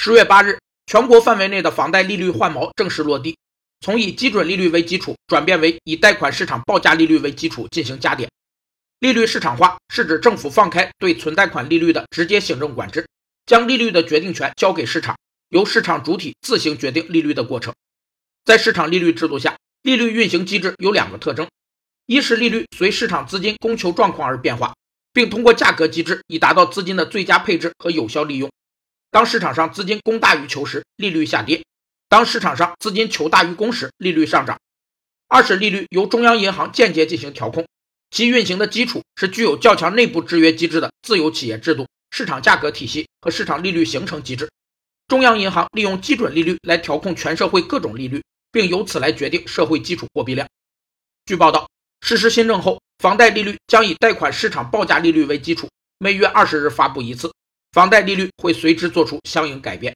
十月八日，全国范围内的房贷利率换锚正式落地，从以基准利率为基础转变为以贷款市场报价利率为基础进行加点。利率市场化是指政府放开对存贷款利率的直接行政管制，将利率的决定权交给市场，由市场主体自行决定利率的过程。在市场利率制度下，利率运行机制有两个特征：一是利率随市场资金供求状况而变化。并通过价格机制以达到资金的最佳配置和有效利用。当市场上资金供大于求时，利率下跌；当市场上资金求大于供时，利率上涨。二是利率由中央银行间接进行调控，其运行的基础是具有较强内部制约机制的自由企业制度、市场价格体系和市场利率形成机制。中央银行利用基准利率来调控全社会各种利率，并由此来决定社会基础货币量。据报道，实施新政后。房贷利率将以贷款市场报价利率为基础，每月二十日发布一次，房贷利率会随之做出相应改变。